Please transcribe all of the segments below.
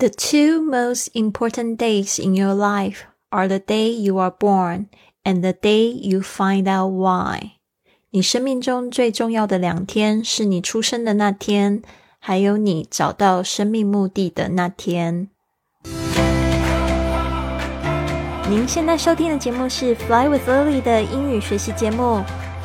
The two most important days in your life are the day you are born and the day you find out why. 你生命中最重要的两天是你出生的那天，还有你找到生命目的的那天。您现在收听的节目是 Fly with Lily 的英语学习节目。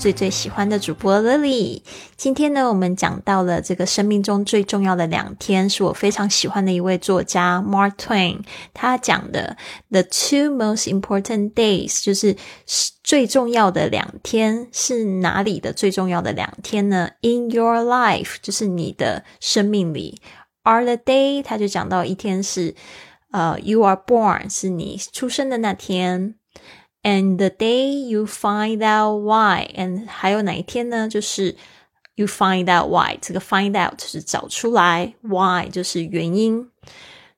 最最喜欢的主播 Lily，今天呢，我们讲到了这个生命中最重要的两天，是我非常喜欢的一位作家 Mark Twain，他讲的 The two most important days，就是最重要的两天是哪里的最重要的两天呢？In your life，就是你的生命里，are the day，他就讲到一天是呃，you are born，是你出生的那天。And the day you find out why，and 还有哪一天呢？就是 you find out why，这个 find out 就是找出来，why 就是原因。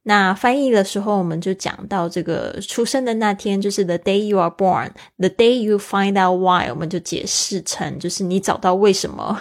那翻译的时候，我们就讲到这个出生的那天，就是 the day you are born，the day you find out why，我们就解释成就是你找到为什么。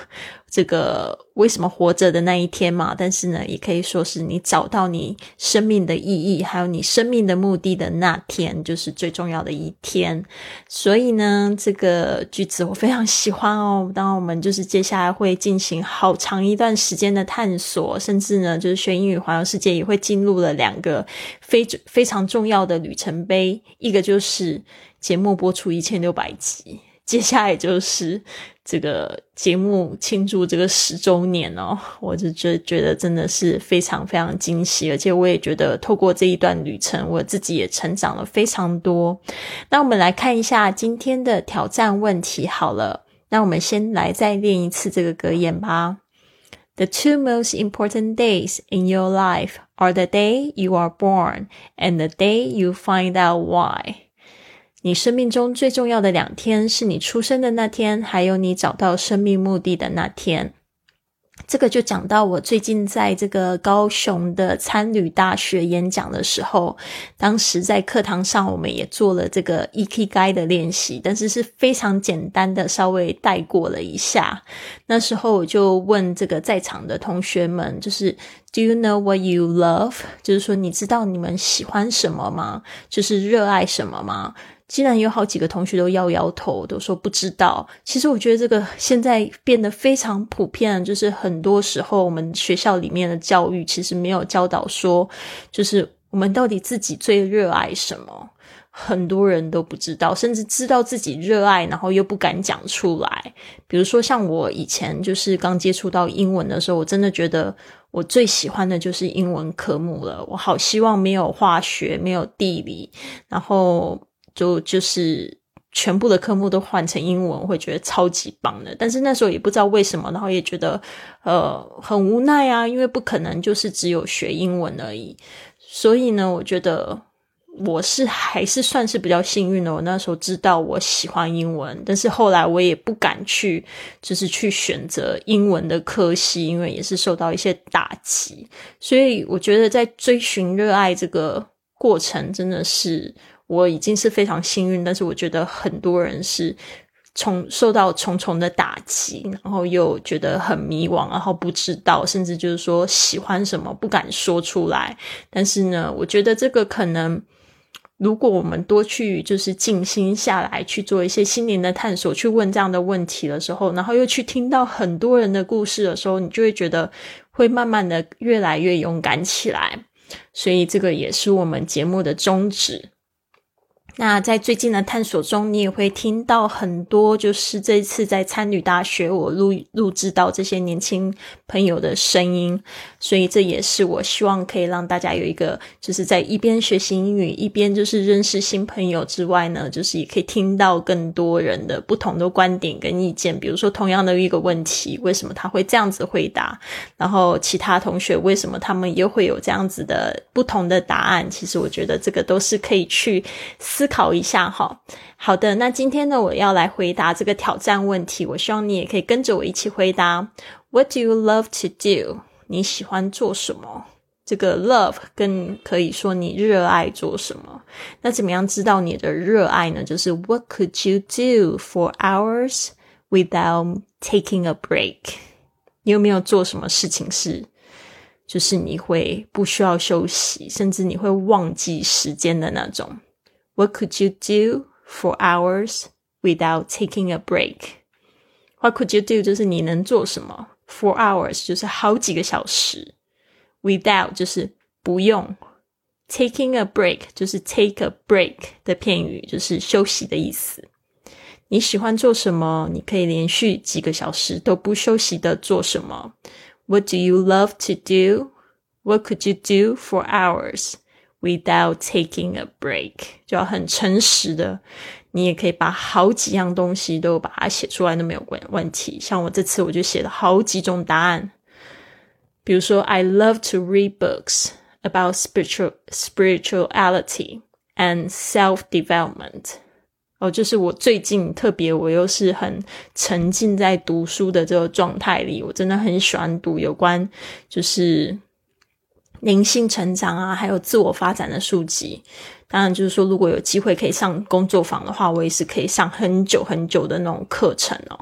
这个为什么活着的那一天嘛？但是呢，也可以说是你找到你生命的意义，还有你生命的目的的那天，就是最重要的一天。所以呢，这个句子我非常喜欢哦。当然，我们就是接下来会进行好长一段时间的探索，甚至呢，就是学英语环游世界也会进入了两个非非常重要的里程碑，一个就是节目播出一千六百集。接下来就是这个节目庆祝这个十周年哦，我就觉觉得真的是非常非常惊喜，而且我也觉得透过这一段旅程，我自己也成长了非常多。那我们来看一下今天的挑战问题好了，那我们先来再练一次这个格言吧。The two most important days in your life are the day you are born and the day you find out why. 你生命中最重要的两天是你出生的那天，还有你找到生命目的的那天。这个就讲到我最近在这个高雄的参旅大学演讲的时候，当时在课堂上我们也做了这个 EKG 的练习，但是是非常简单的，稍微带过了一下。那时候我就问这个在场的同学们，就是 Do you know what you love？就是说你知道你们喜欢什么吗？就是热爱什么吗？竟然有好几个同学都摇摇头，都说不知道。其实我觉得这个现在变得非常普遍，就是很多时候我们学校里面的教育其实没有教导说，就是我们到底自己最热爱什么，很多人都不知道，甚至知道自己热爱，然后又不敢讲出来。比如说像我以前就是刚接触到英文的时候，我真的觉得我最喜欢的就是英文科目了。我好希望没有化学，没有地理，然后。就就是全部的科目都换成英文，会觉得超级棒的。但是那时候也不知道为什么，然后也觉得呃很无奈啊，因为不可能就是只有学英文而已。所以呢，我觉得我是还是算是比较幸运的。我那时候知道我喜欢英文，但是后来我也不敢去，就是去选择英文的科系，因为也是受到一些打击。所以我觉得在追寻热爱这个过程，真的是。我已经是非常幸运，但是我觉得很多人是从受到重重的打击，然后又觉得很迷惘，然后不知道，甚至就是说喜欢什么不敢说出来。但是呢，我觉得这个可能，如果我们多去就是静心下来去做一些心灵的探索，去问这样的问题的时候，然后又去听到很多人的故事的时候，你就会觉得会慢慢的越来越勇敢起来。所以这个也是我们节目的宗旨。那在最近的探索中，你也会听到很多，就是这次在参与大学，我录录制到这些年轻朋友的声音，所以这也是我希望可以让大家有一个，就是在一边学习英语，一边就是认识新朋友之外呢，就是也可以听到更多人的不同的观点跟意见。比如说，同样的一个问题，为什么他会这样子回答？然后其他同学为什么他们又会有这样子的不同的答案？其实我觉得这个都是可以去。思考一下哈。好的，那今天呢，我要来回答这个挑战问题。我希望你也可以跟着我一起回答。What do you love to do？你喜欢做什么？这个 love 更可以说你热爱做什么。那怎么样知道你的热爱呢？就是 What could you do for hours without taking a break？你有没有做什么事情是，就是你会不需要休息，甚至你会忘记时间的那种 ？What could you do for hours without taking a break？What could you do？就是你能做什么？For hours 就是好几个小时。Without 就是不用，taking a break 就是 take a break 的片语，就是休息的意思。你喜欢做什么？你可以连续几个小时都不休息的做什么？What do you love to do? What could you do for hours Without taking a break？就要很诚实的，你也可以把好几样东西都把它写出来都没有关问题。像我这次我就写了好几种答案。比如说，I love to read books about spiritual spirituality and self development。哦，就是我最近特别，我又是很沉浸在读书的这个状态里，我真的很喜欢读有关就是灵性成长啊，还有自我发展的书籍。当然，就是说，如果有机会可以上工作坊的话，我也是可以上很久很久的那种课程哦。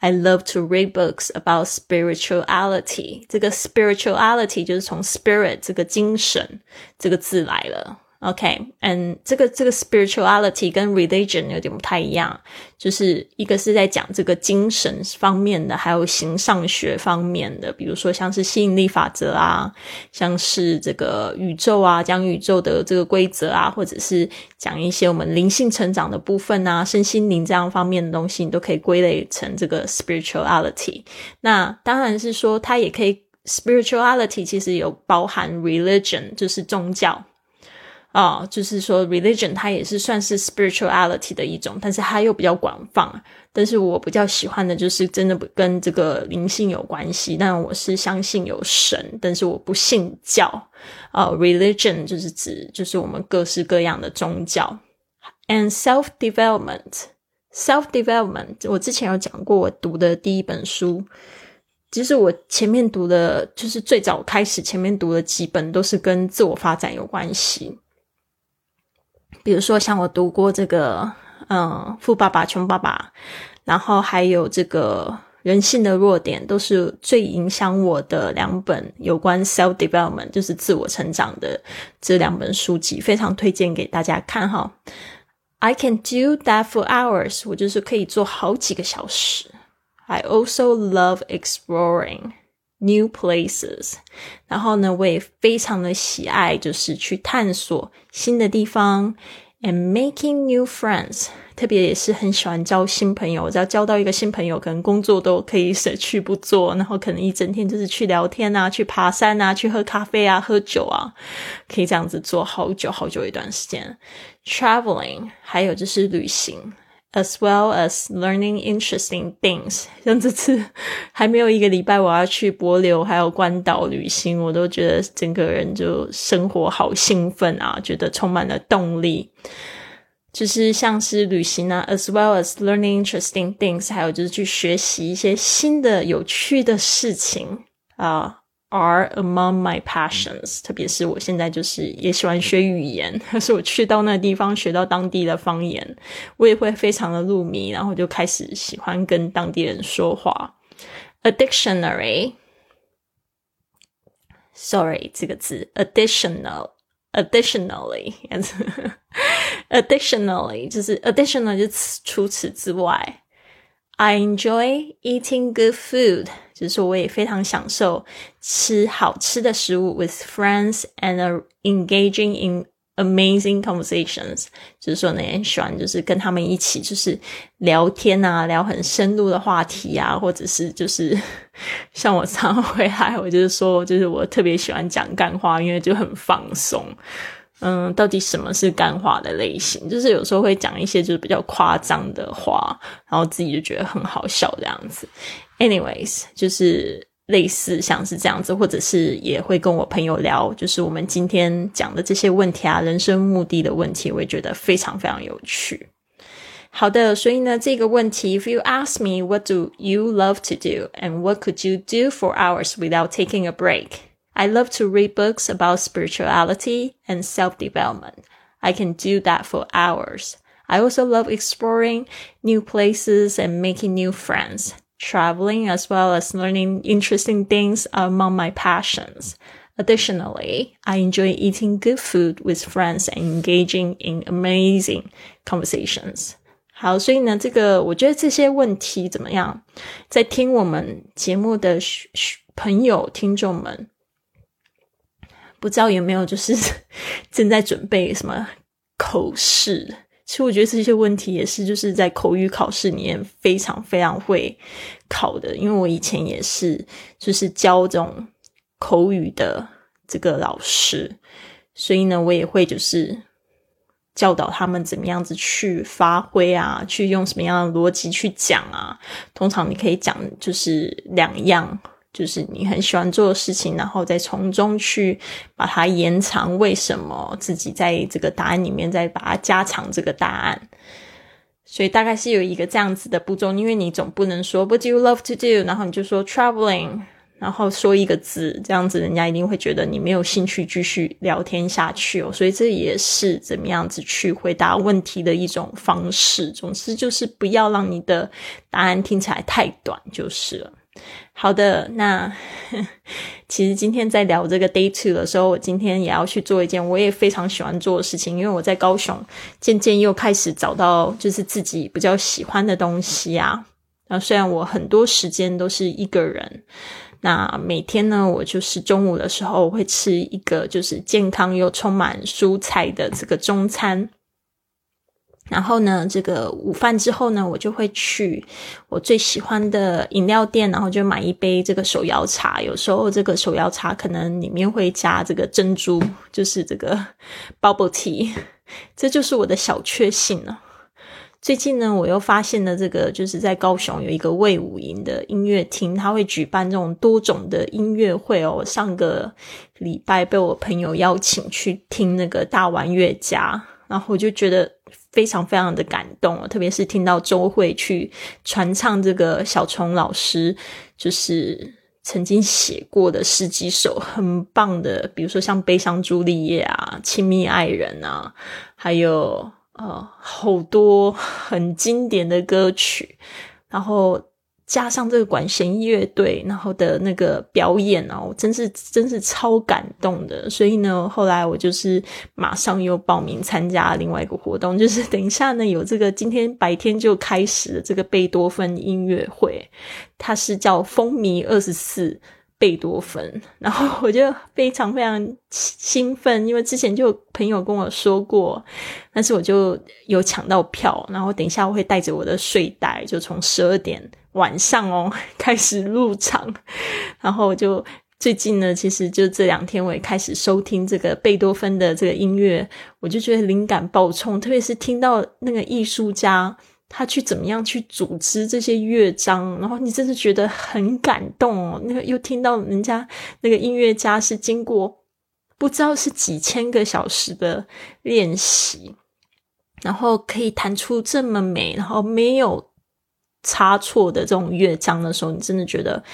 I love to read books about spirituality。这个 spirituality 就是从 spirit 这个精神这个字来了。OK，嗯，这个这个 spirituality 跟 religion 有点不太一样，就是一个是在讲这个精神方面的，还有形上学方面的，比如说像是吸引力法则啊，像是这个宇宙啊，讲宇宙的这个规则啊，或者是讲一些我们灵性成长的部分啊，身心灵这样方面的东西，你都可以归类成这个 spirituality。那当然是说，它也可以 spirituality 其实有包含 religion，就是宗教。啊，就是说，religion 它也是算是 spirituality 的一种，但是它又比较广泛。但是我比较喜欢的就是真的跟这个灵性有关系。但我是相信有神，但是我不信教。啊，religion 就是指就是我们各式各样的宗教。And self development，self development，我之前有讲过，我读的第一本书，其实我前面读的，就是最早开始前面读的几本都是跟自我发展有关系。比如说，像我读过这个，嗯，《富爸爸穷爸爸》，然后还有这个《人性的弱点》，都是最影响我的两本有关 self development，就是自我成长的这两本书籍，非常推荐给大家看哈。I can do that for hours，我就是可以做好几个小时。I also love exploring new places，然后呢，我也非常的喜爱，就是去探索新的地方。And making new friends，特别也是很喜欢交新朋友。只要交到一个新朋友，可能工作都可以舍去不做，然后可能一整天就是去聊天啊，去爬山啊，去喝咖啡啊，喝酒啊，可以这样子做好久好久一段时间。Traveling，还有就是旅行。As well as learning interesting things。像这次还没有一个礼拜，我要去柏流还有关岛旅行，我都觉得整个人就生活好兴奋啊，觉得充满了动力。就是像是旅行啊，as well as learning interesting things，还有就是去学习一些新的有趣的事情啊。Are among my passions，特别是我现在就是也喜欢学语言，可是我去到那个地方学到当地的方言，我也会非常的入迷，然后就开始喜欢跟当地人说话。A dictionary，sorry 这个字，additional，additionally，additionally 就是 additional 就是除此之外。 I enjoy eating good food，就是说我也非常享受吃好吃的食物，with friends and engaging in amazing conversations。就是说呢，很喜欢就是跟他们一起就是聊天啊，聊很深入的话题啊，或者是就是 像我常回来，我就是说，就是我特别喜欢讲干话，因为就很放松。嗯，到底什么是干话的类型？就是有时候会讲一些就是比较夸张的话，然后自己就觉得很好笑这样子。Anyways，就是类似像是这样子，或者是也会跟我朋友聊，就是我们今天讲的这些问题啊，人生目的的问题，我也觉得非常非常有趣。好的，所以呢，这个问题，If you ask me what do you love to do and what could you do for hours without taking a break? I love to read books about spirituality and self-development. I can do that for hours. I also love exploring new places and making new friends. Traveling as well as learning interesting things are among my passions. Additionally, I enjoy eating good food with friends and engaging in amazing conversations. 好，所以呢，这个我觉得这些问题怎么样？在听我们节目的朋友、听众们， 不知道有没有就是 正在准备什么口试？其实我觉得这些问题也是就是在口语考试里面非常非常会考的，因为我以前也是就是教这种口语的这个老师，所以呢，我也会就是教导他们怎么样子去发挥啊，去用什么样的逻辑去讲啊。通常你可以讲就是两样。就是你很喜欢做的事情，然后再从中去把它延长。为什么自己在这个答案里面再把它加长这个答案？所以大概是有一个这样子的步骤。因为你总不能说 What do you love to do？然后你就说 Traveling，然后说一个字，这样子人家一定会觉得你没有兴趣继续聊天下去哦。所以这也是怎么样子去回答问题的一种方式。总之就是不要让你的答案听起来太短就是了。好的，那 其实今天在聊这个 day two 的时候，我今天也要去做一件我也非常喜欢做的事情，因为我在高雄渐渐又开始找到就是自己比较喜欢的东西啊。那虽然我很多时间都是一个人，那每天呢，我就是中午的时候会吃一个就是健康又充满蔬菜的这个中餐。然后呢，这个午饭之后呢，我就会去我最喜欢的饮料店，然后就买一杯这个手摇茶。有时候这个手摇茶可能里面会加这个珍珠，就是这个 bubble tea，这就是我的小确幸了。最近呢，我又发现了这个，就是在高雄有一个魏武营的音乐厅，他会举办这种多种的音乐会哦。上个礼拜被我朋友邀请去听那个大玩乐家，然后我就觉得。非常非常的感动，特别是听到周慧去传唱这个小虫老师就是曾经写过的十几首很棒的，比如说像《悲伤朱丽叶》啊，《亲密爱人》啊，还有呃好多很经典的歌曲，然后。加上这个管弦乐队，然后的那个表演哦，真是真是超感动的。所以呢，后来我就是马上又报名参加另外一个活动，就是等一下呢有这个今天白天就开始的这个贝多芬音乐会，它是叫风靡二十四。贝多芬，然后我就非常非常兴奋，因为之前就有朋友跟我说过，但是我就有抢到票，然后等一下我会带着我的睡袋，就从十二点晚上哦 开始入场，然后就最近呢，其实就这两天我也开始收听这个贝多芬的这个音乐，我就觉得灵感爆冲，特别是听到那个艺术家。他去怎么样去组织这些乐章，然后你真的觉得很感动哦。那个又听到人家那个音乐家是经过不知道是几千个小时的练习，然后可以弹出这么美，然后没有差错的这种乐章的时候，你真的觉得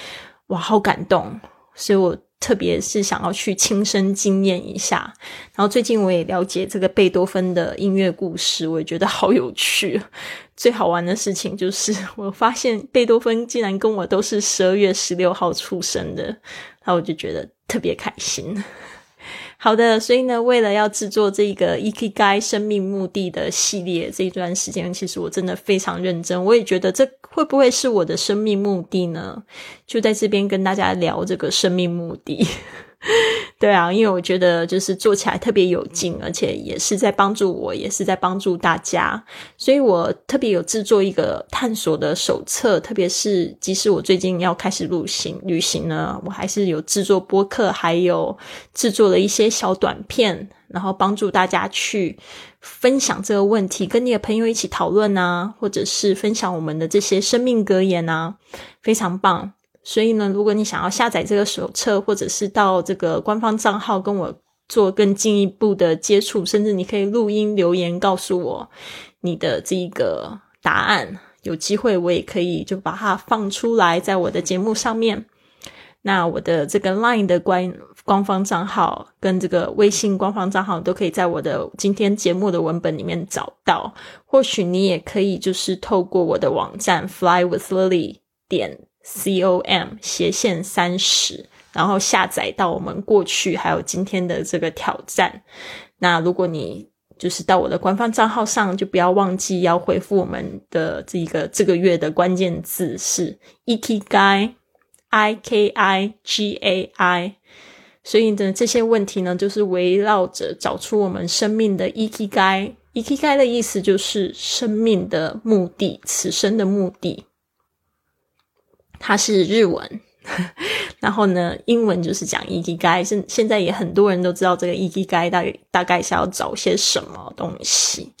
哇，好感动。所以我。特别是想要去亲身经验一下，然后最近我也了解这个贝多芬的音乐故事，我也觉得好有趣。最好玩的事情就是，我发现贝多芬竟然跟我都是十二月十六号出生的，然后我就觉得特别开心。好的，所以呢，为了要制作这个 EKG 生命目的”的系列，这一段时间其实我真的非常认真。我也觉得这会不会是我的生命目的呢？就在这边跟大家聊这个生命目的。对啊，因为我觉得就是做起来特别有劲，而且也是在帮助我，也是在帮助大家，所以我特别有制作一个探索的手册。特别是即使我最近要开始旅行，旅行呢，我还是有制作播客，还有制作了一些小短片，然后帮助大家去分享这个问题，跟你的朋友一起讨论啊，或者是分享我们的这些生命格言啊，非常棒。所以呢，如果你想要下载这个手册，或者是到这个官方账号跟我做更进一步的接触，甚至你可以录音留言告诉我你的这个答案。有机会我也可以就把它放出来，在我的节目上面。那我的这个 LINE 的官官方账号跟这个微信官方账号都可以在我的今天节目的文本里面找到。或许你也可以就是透过我的网站 flywithlily 点 com 斜线三十，然后下载到我们过去还有今天的这个挑战。那如果你就是到我的官方账号上，就不要忘记要回复我们的这个这个月的关键字是 ikigai。I K I G A I，所以呢，这些问题呢，就是围绕着找出我们生命的 ikigai。ikigai 的意思就是生命的目的，此生的目的。它是日文，然后呢，英文就是讲 ikigai。现现在也很多人都知道这个 ikigai 大大概是要找些什么东西，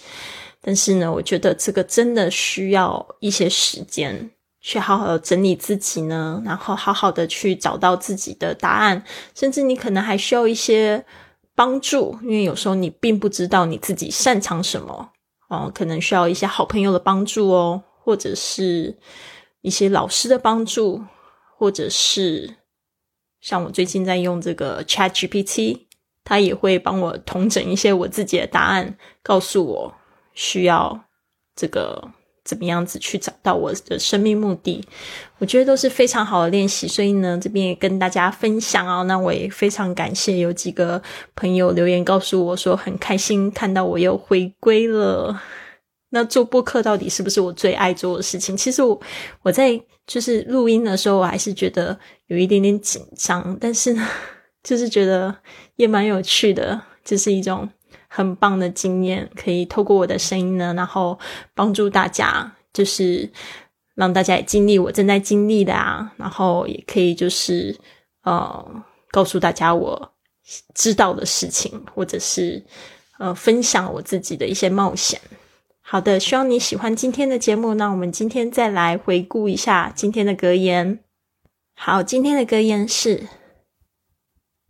但是呢，我觉得这个真的需要一些时间。去好好的整理自己呢，然后好好的去找到自己的答案，甚至你可能还需要一些帮助，因为有时候你并不知道你自己擅长什么哦，可能需要一些好朋友的帮助哦，或者是一些老师的帮助，或者是像我最近在用这个 Chat GPT，它也会帮我统整一些我自己的答案，告诉我需要这个。怎么样子去找到我的生命目的？我觉得都是非常好的练习，所以呢，这边也跟大家分享哦。那我也非常感谢有几个朋友留言告诉我说，很开心看到我又回归了。那做播客到底是不是我最爱做的事情？其实我我在就是录音的时候，我还是觉得有一点点紧张，但是呢，就是觉得也蛮有趣的，就是一种。很棒的经验，可以透过我的声音呢，然后帮助大家，就是让大家也经历我正在经历的啊，然后也可以就是呃告诉大家我知道的事情，或者是呃分享我自己的一些冒险。好的，希望你喜欢今天的节目。那我们今天再来回顾一下今天的格言。好，今天的格言是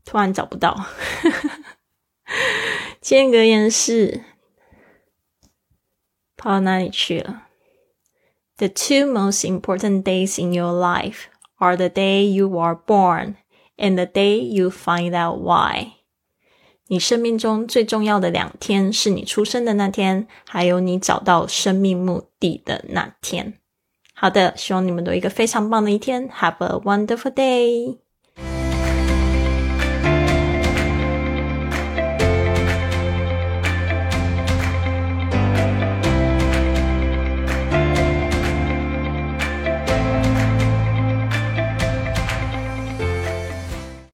突然找不到。今天格言是跑到哪里去了？The two most important days in your life are the day you are born and the day you find out why。你生命中最重要的两天是你出生的那天，还有你找到生命目的的那天。好的，希望你们都有一个非常棒的一天。Have a wonderful day。